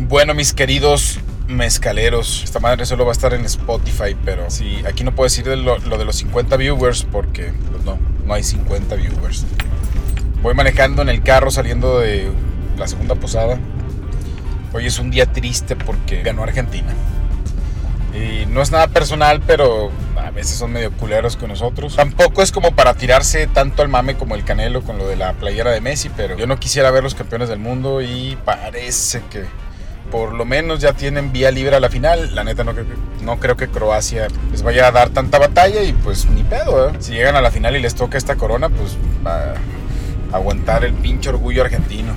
Bueno, mis queridos mezcaleros, esta madre solo va a estar en Spotify, pero sí, aquí no puedo decir lo, de los 50 viewers porque pues no, no hay 50 viewers. Voy manejando en el carro saliendo de la segunda posada. Hoy es un día triste porque ganó Argentina. Y no es nada personal, pero a veces son medio culeros con nosotros. Tampoco es como para tirarse tanto al mame como el Canelo con lo de la playera de Messi, pero yo no quisiera ver los campeones del mundo y parece que por lo menos ya tienen vía libre a la final. La neta no creo, que, no creo que Croacia les vaya a dar tanta batalla y pues ni pedo. ¿eh? Si llegan a la final y les toca esta corona, pues va a aguantar el pinche orgullo argentino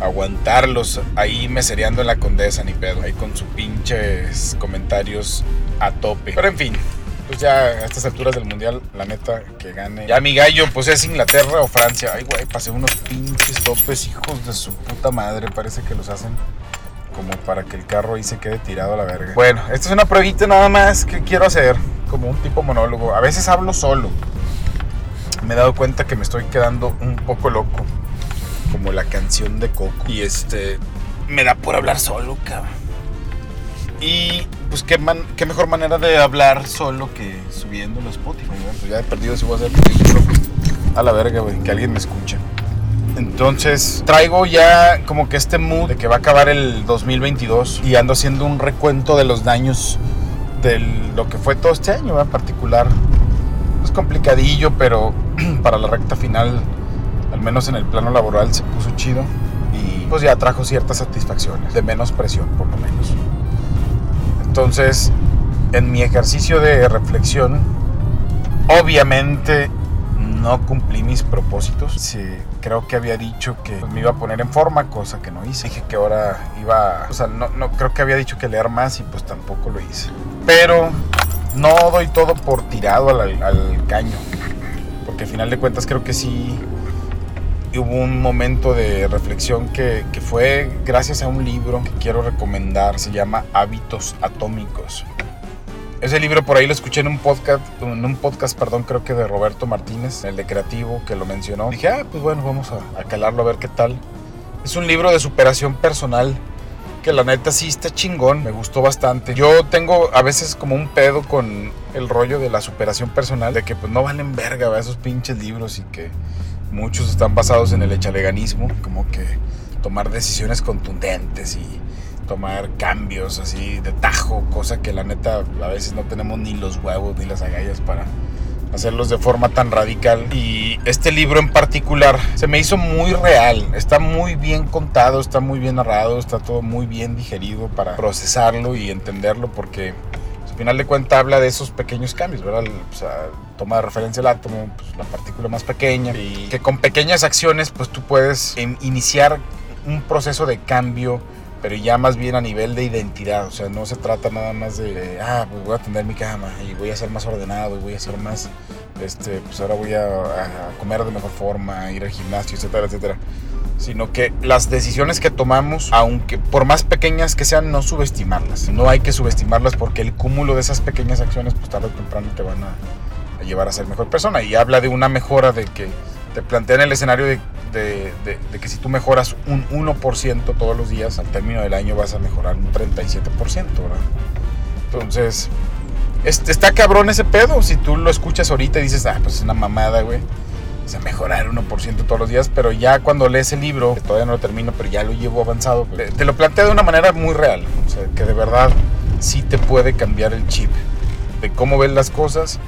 aguantarlos ahí mesereando en la condesa, ni pedo. Ahí con sus pinches comentarios a tope. Pero en fin, pues ya a estas alturas del mundial, la neta, que gane. Ya mi gallo, pues es Inglaterra o Francia. Ay, güey, pasé unos pinches topes, hijos de su puta madre. Parece que los hacen como para que el carro ahí se quede tirado a la verga. Bueno, esta es una pruebita nada más que quiero hacer, como un tipo monólogo. A veces hablo solo. Me he dado cuenta que me estoy quedando un poco loco como la canción de Coco. Y este, me da por hablar solo, cabrón. Y pues qué, man, qué mejor manera de hablar solo que subiendo los Spotify. Pues ya he perdido si voy a hacer a la verga, güey, que alguien me escuche. Entonces traigo ya como que este mood de que va a acabar el 2022 y ando haciendo un recuento de los daños de lo que fue todo este año en particular. Es complicadillo, pero para la recta final al menos en el plano laboral se puso chido y pues ya trajo ciertas satisfacciones, de menos presión por lo menos. Entonces, en mi ejercicio de reflexión, obviamente no cumplí mis propósitos. Sí, creo que había dicho que me iba a poner en forma, cosa que no hice. Dije que ahora iba, o sea, no, no creo que había dicho que leer más y pues tampoco lo hice. Pero no doy todo por tirado al, caño, porque al final de cuentas creo que sí hubo un momento de reflexión que, que, fue gracias a un libro que quiero recomendar, se llama Hábitos Atómicos. Ese libro por ahí lo escuché en un podcast, en un podcast, perdón, creo que de Roberto Martínez, el de Creativo, que lo mencionó. Dije, ah, pues bueno, vamos a, a calarlo a ver qué tal. Es un libro de superación personal que la neta sí está chingón, me gustó bastante. Yo tengo a veces como un pedo con el rollo de la superación personal, de que pues no valen verga esos pinches libros y que muchos están basados en el echaleganismo, como que tomar decisiones contundentes y tomar cambios así de tajo, cosa que la neta a veces no tenemos ni los huevos ni las agallas para hacerlos de forma tan radical. Y este libro en particular se me hizo muy real, está muy bien contado, está muy bien narrado, está todo muy bien digerido para procesarlo y entenderlo porque al final de cuentas habla de esos pequeños cambios, ¿verdad? O sea, toma de referencia el átomo, pues, la partícula más pequeña, y que con pequeñas acciones pues tú puedes iniciar un proceso de cambio, pero ya más bien a nivel de identidad, o sea, no se trata nada más de, ah, pues voy a atender mi cama y voy a ser más ordenado y voy a ser más, este, pues ahora voy a, a comer de mejor forma, ir al gimnasio, etcétera, etcétera sino que las decisiones que tomamos, aunque por más pequeñas que sean, no subestimarlas. No hay que subestimarlas porque el cúmulo de esas pequeñas acciones, pues tarde o temprano te van a, llevar a ser mejor persona. Y habla de una mejora de que te plantean el escenario de, que si tú mejoras un 1% todos los días, al término del año vas a mejorar un 37%, ¿verdad? Entonces, está cabrón ese pedo. Si tú lo escuchas ahorita y dices, ah, pues es una mamada, güey o sea, mejorar 1% todos los días, pero ya cuando lees el libro, que todavía no lo termino, pero ya lo llevo avanzado, te, lo plantea de una manera muy real, o sea, que de verdad sí te puede cambiar el chip de cómo ves las cosas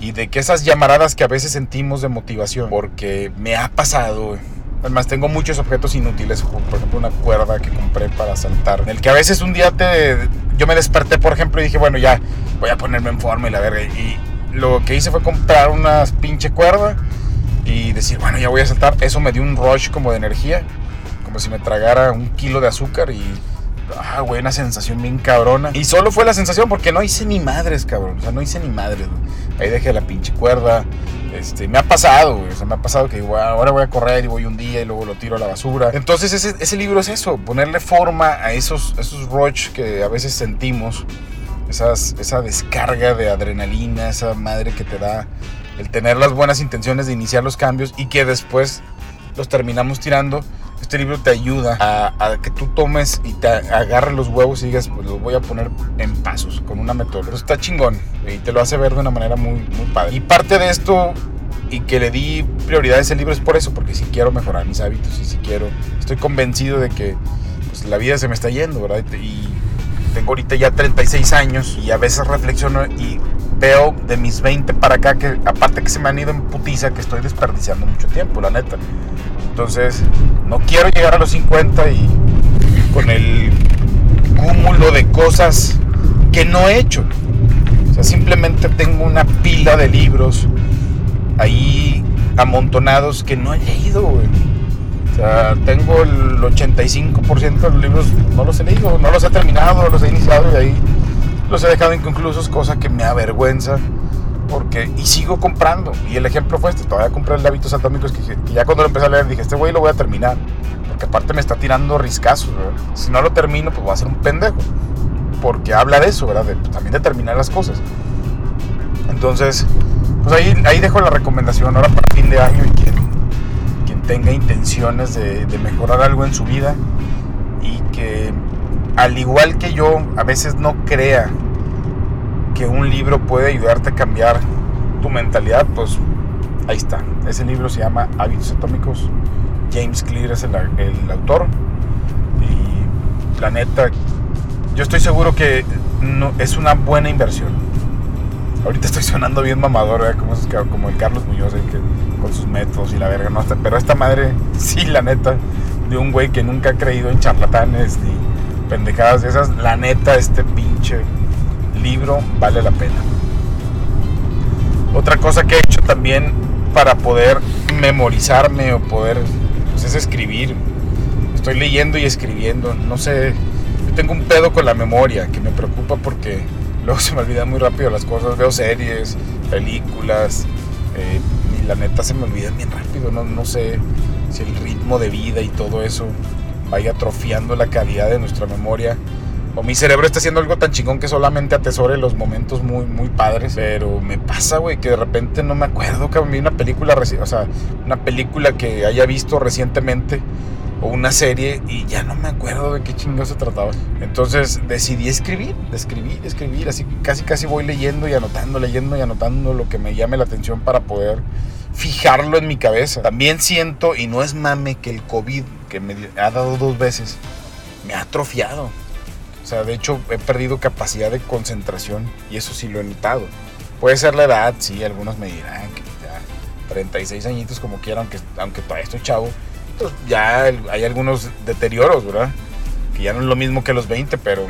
y de que esas llamaradas que a veces sentimos de motivación, porque me ha pasado, Además, tengo muchos objetos inútiles, por ejemplo, una cuerda que compré para saltar. En el que a veces un día te, yo me desperté, por ejemplo, y dije, bueno, ya voy a ponerme en forma y la verga. Y lo que hice fue comprar una pinche cuerda y decir, bueno, ya voy a saltar. Eso me dio un rush como de energía, como si me tragara un kilo de azúcar y, ah, güey, una sensación bien cabrona. Y solo fue la sensación porque no hice ni madres, cabrón. O sea, no hice ni madres, Ahí dejé la pinche cuerda. Este, me ha pasado, güey. O sea, me ha pasado que igual, ahora voy a correr y voy un día y luego lo tiro a la basura. Entonces, ese, ese libro es eso, ponerle forma a esos, esos rush que a veces sentimos. Esas, esa descarga de adrenalina, esa madre que te da el tener las buenas intenciones de iniciar los cambios y que después los terminamos tirando Este libro te ayuda a, que tú tomes y te agarres los huevos y digas, pues los voy a poner en pasos, con una metodología. está chingón y te lo hace ver de una manera muy, muy padre. Y parte de esto y que le di prioridad a ese libro es por eso, porque si quiero mejorar mis hábitos y si quiero, estoy convencido de que pues, la vida se me está yendo, ¿verdad? Y tengo ahorita ya 36 años y a veces reflexiono y veo de mis 20 para acá que aparte que se me han ido en putiza que estoy desperdiciando mucho tiempo, la neta. Entonces, no quiero llegar a los 50 y con el cúmulo de cosas que no he hecho. O sea, simplemente tengo una pila de libros ahí amontonados que no he leído, güey. O sea, tengo el 85% de los libros, no los he leído, no los he terminado, no los he iniciado y ahí los he dejado inconclusos, cosa que me avergüenza porque y sigo comprando. Y el ejemplo fue este, todavía compré el de hábitos atómicos que, ya cuando lo empecé a leer dije, este güey lo voy a terminar, porque aparte me está tirando riscazos, Si no lo termino, pues voy a ser un pendejo, porque habla de eso, ¿verdad? Pues, también de terminar las cosas. Entonces, pues ahí, ahí dejo la recomendación ahora para fin de año y quien, quien tenga intenciones de, de mejorar algo en su vida y que al igual que yo a veces no crea que un libro puede ayudarte a cambiar tu mentalidad, pues ahí está. Ese libro se llama Hábitos Atómicos. James Clear es el, autor. Y la neta, yo estoy seguro que es una buena inversión. Ahorita estoy sonando bien mamador, como, como el Carlos Muñoz, con sus métodos y la verga. No, pero esta madre, sí, la neta, de un güey que nunca ha creído en charlatanes ni pendejadas de esas, la neta, este pinche libro vale la pena. Otra cosa que he hecho también para poder memorizarme o poder, pues es escribir. Estoy leyendo y escribiendo. No sé, yo tengo un pedo con la memoria que me preocupa porque luego se me olvidan muy rápido las cosas. Veo series, películas eh, y la neta se me olvidan bien rápido. No, no sé si el ritmo de vida y todo eso vaya atrofiando la calidad de nuestra memoria o mi cerebro está haciendo algo tan chingón que solamente atesore los momentos muy, muy padres. Pero me pasa, güey, que de repente no me acuerdo que vi una película, o sea, una película que haya visto recientemente o una serie y ya no me acuerdo de qué chingón se trataba. Entonces decidí escribir, escribir, escribir, así casi casi voy leyendo y anotando, leyendo y anotando lo que me llame la atención para poder fijarlo en mi cabeza. También siento, y no es mame, que el COVID que me ha dado dos veces, me ha atrofiado. O sea, de hecho he perdido capacidad de concentración y eso sí lo he notado. Puede ser la edad, sí, algunos me dirán que ya 36 añitos como quieran, aunque, aunque todavía estoy chavo, pues ya hay algunos deterioros, ¿verdad? Que ya no es lo mismo que los 20, pero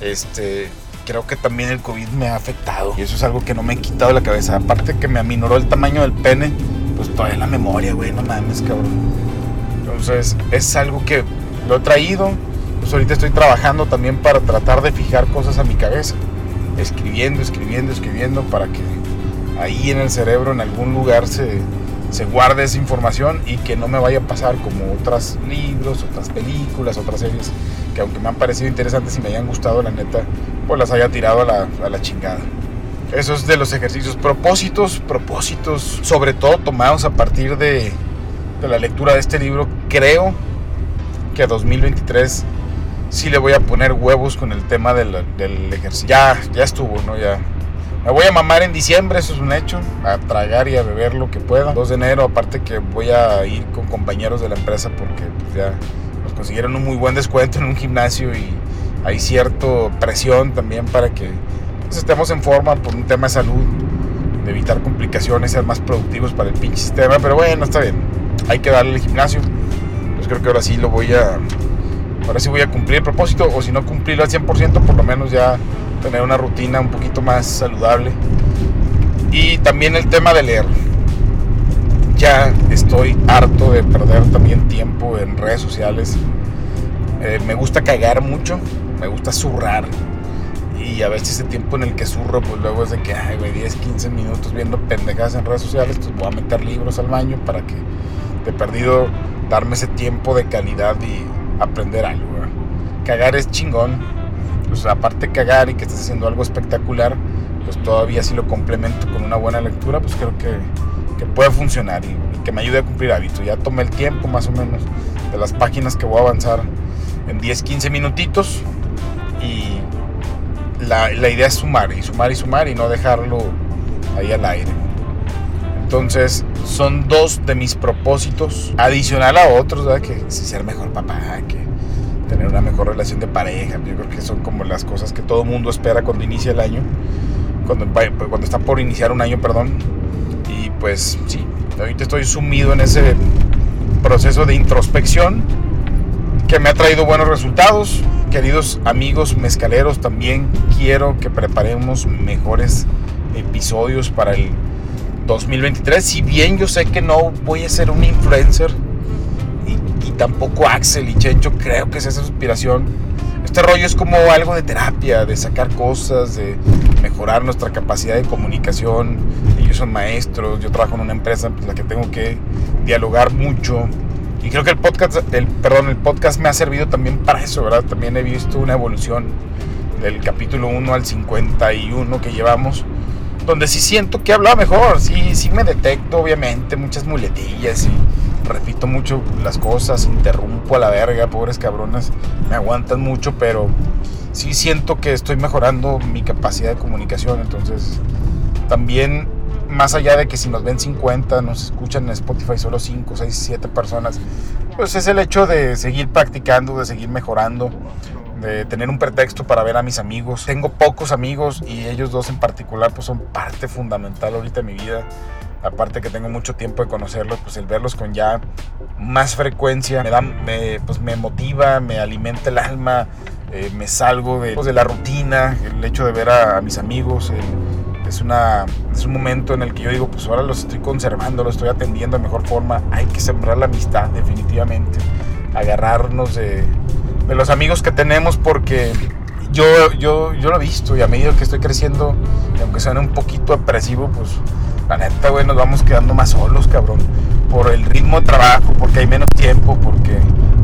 este creo que también el COVID me ha afectado y eso es algo que no me he quitado de la cabeza. Aparte que me aminoró el tamaño del pene, pues todavía la memoria, güey, no mames, cabrón. Entonces es algo que lo he traído, pues ahorita estoy trabajando también para tratar de fijar cosas a mi cabeza. Escribiendo, escribiendo, escribiendo para que ahí en el cerebro, en algún lugar, se, se guarde esa información y que no me vaya a pasar como otros libros, otras películas, otras series que aunque me han parecido interesantes y me hayan gustado, la neta, pues las haya tirado a la, a la chingada. Eso es de los ejercicios. Propósitos, propósitos, sobre todo tomados a partir de, de la lectura de este libro. Creo que a 2023 sí le voy a poner huevos con el tema del, del ejercicio. Ya, ya estuvo, ¿no? Ya. Me voy a mamar en diciembre, eso es un hecho, a tragar y a beber lo que pueda. 2 de enero, aparte que voy a ir con compañeros de la empresa porque pues, ya nos consiguieron un muy buen descuento en un gimnasio y hay cierta presión también para que pues, estemos en forma por un tema de salud, de evitar complicaciones, ser más productivos para el pinche sistema. Pero bueno, está bien, hay que darle el gimnasio. Pues creo que ahora sí lo voy a ahora sí voy a cumplir el propósito, o si no cumplirlo al 100%, por lo menos ya tener una rutina un poquito más saludable. Y también el tema de leer. Ya estoy harto de perder también tiempo en redes sociales. Eh, me gusta cagar mucho, me gusta zurrar. Y a veces ese tiempo en el que zurro, pues luego es de que, ay, 10, 15 minutos viendo pendejadas en redes sociales, pues voy a meter libros al baño para que de perdido darme ese tiempo de calidad y aprender algo. Cagar es chingón. Pues aparte de cagar y que estés haciendo algo espectacular, pues todavía si lo complemento con una buena lectura, pues creo que que puede funcionar y, que me ayude a cumplir hábitos. Ya tomé el tiempo más o menos de las páginas que voy a avanzar en 10, 15 minutitos y la, la idea es sumar y sumar y sumar y no dejarlo ahí al aire. Entonces, son dos de mis propósitos, adicional a otros, ¿verdad? que ser mejor papá, que tener una mejor relación de pareja. Yo creo que son como las cosas que todo mundo espera cuando inicia el año, cuando, cuando está por iniciar un año, perdón. Y pues sí, ahorita estoy sumido en ese proceso de introspección que me ha traído buenos resultados. Queridos amigos mezcaleros, también quiero que preparemos mejores episodios para el 2023. Si bien yo sé que no voy a ser un influencer y, tampoco Axel y Chencho creo que es esa inspiración. Este rollo es como algo de terapia, de sacar cosas, de mejorar nuestra capacidad de comunicación. Ellos son maestros, yo trabajo en una empresa en la que tengo que dialogar mucho. Y creo que el podcast, el, perdón, el podcast me ha servido también para eso, ¿verdad? También he visto una evolución del capítulo 1 al 51 que llevamos donde sí siento que hablaba mejor, sí, sí me detecto obviamente muchas muletillas y repito mucho las cosas, interrumpo a la verga, pobres cabrones, me aguantan mucho, pero sí siento que estoy mejorando mi capacidad de comunicación, entonces también más allá de que si nos ven 50, nos escuchan en Spotify solo 5, 6, 7 personas, pues es el hecho de seguir practicando, de seguir mejorando de tener un pretexto para ver a mis amigos. Tengo pocos amigos y ellos dos en particular pues son parte fundamental ahorita de mi vida. Aparte que tengo mucho tiempo de conocerlos, pues el verlos con ya más frecuencia me, da, me, pues me motiva, me alimenta el alma, eh, me salgo de, pues, de, la rutina, el hecho de ver a, mis amigos. es, una, es un momento en el que yo digo, pues ahora los estoy conservando, los estoy atendiendo de mejor forma. Hay que sembrar la amistad definitivamente, agarrarnos de, de los amigos que tenemos porque yo, yo, yo lo he visto y a medida que estoy creciendo, aunque suene un poquito depresivo, pues la neta, güey, nos vamos quedando más solos, cabrón. Por el ritmo de trabajo, porque hay menos tiempo, porque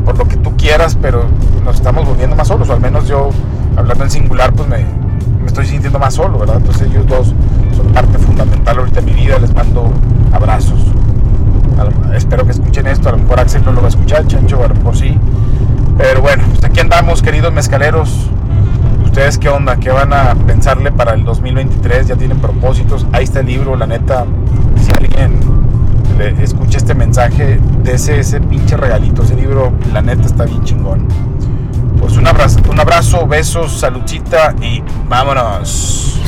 por lo que tú quieras, pero nos estamos volviendo más solos, o al menos yo, hablando en singular, pues me, me estoy sintiendo más solo, ¿verdad? Entonces ellos dos son parte fundamental ahorita de mi vida, les mando abrazos. espero que escuchen esto, a lo mejor Axel no lo va a escuchar, Chancho, a lo mejor sí. Pero bueno, pues aquí andamos, queridos mezcaleros. ¿Ustedes qué onda? ¿Qué van a pensarle para el 2023? ¿Ya tienen propósitos? Ahí está el libro, la neta. Si alguien le escucha este mensaje, dese ese pinche regalito. Ese libro, la neta, está bien chingón. Pues un abrazo, un abrazo besos, saludcita y vámonos.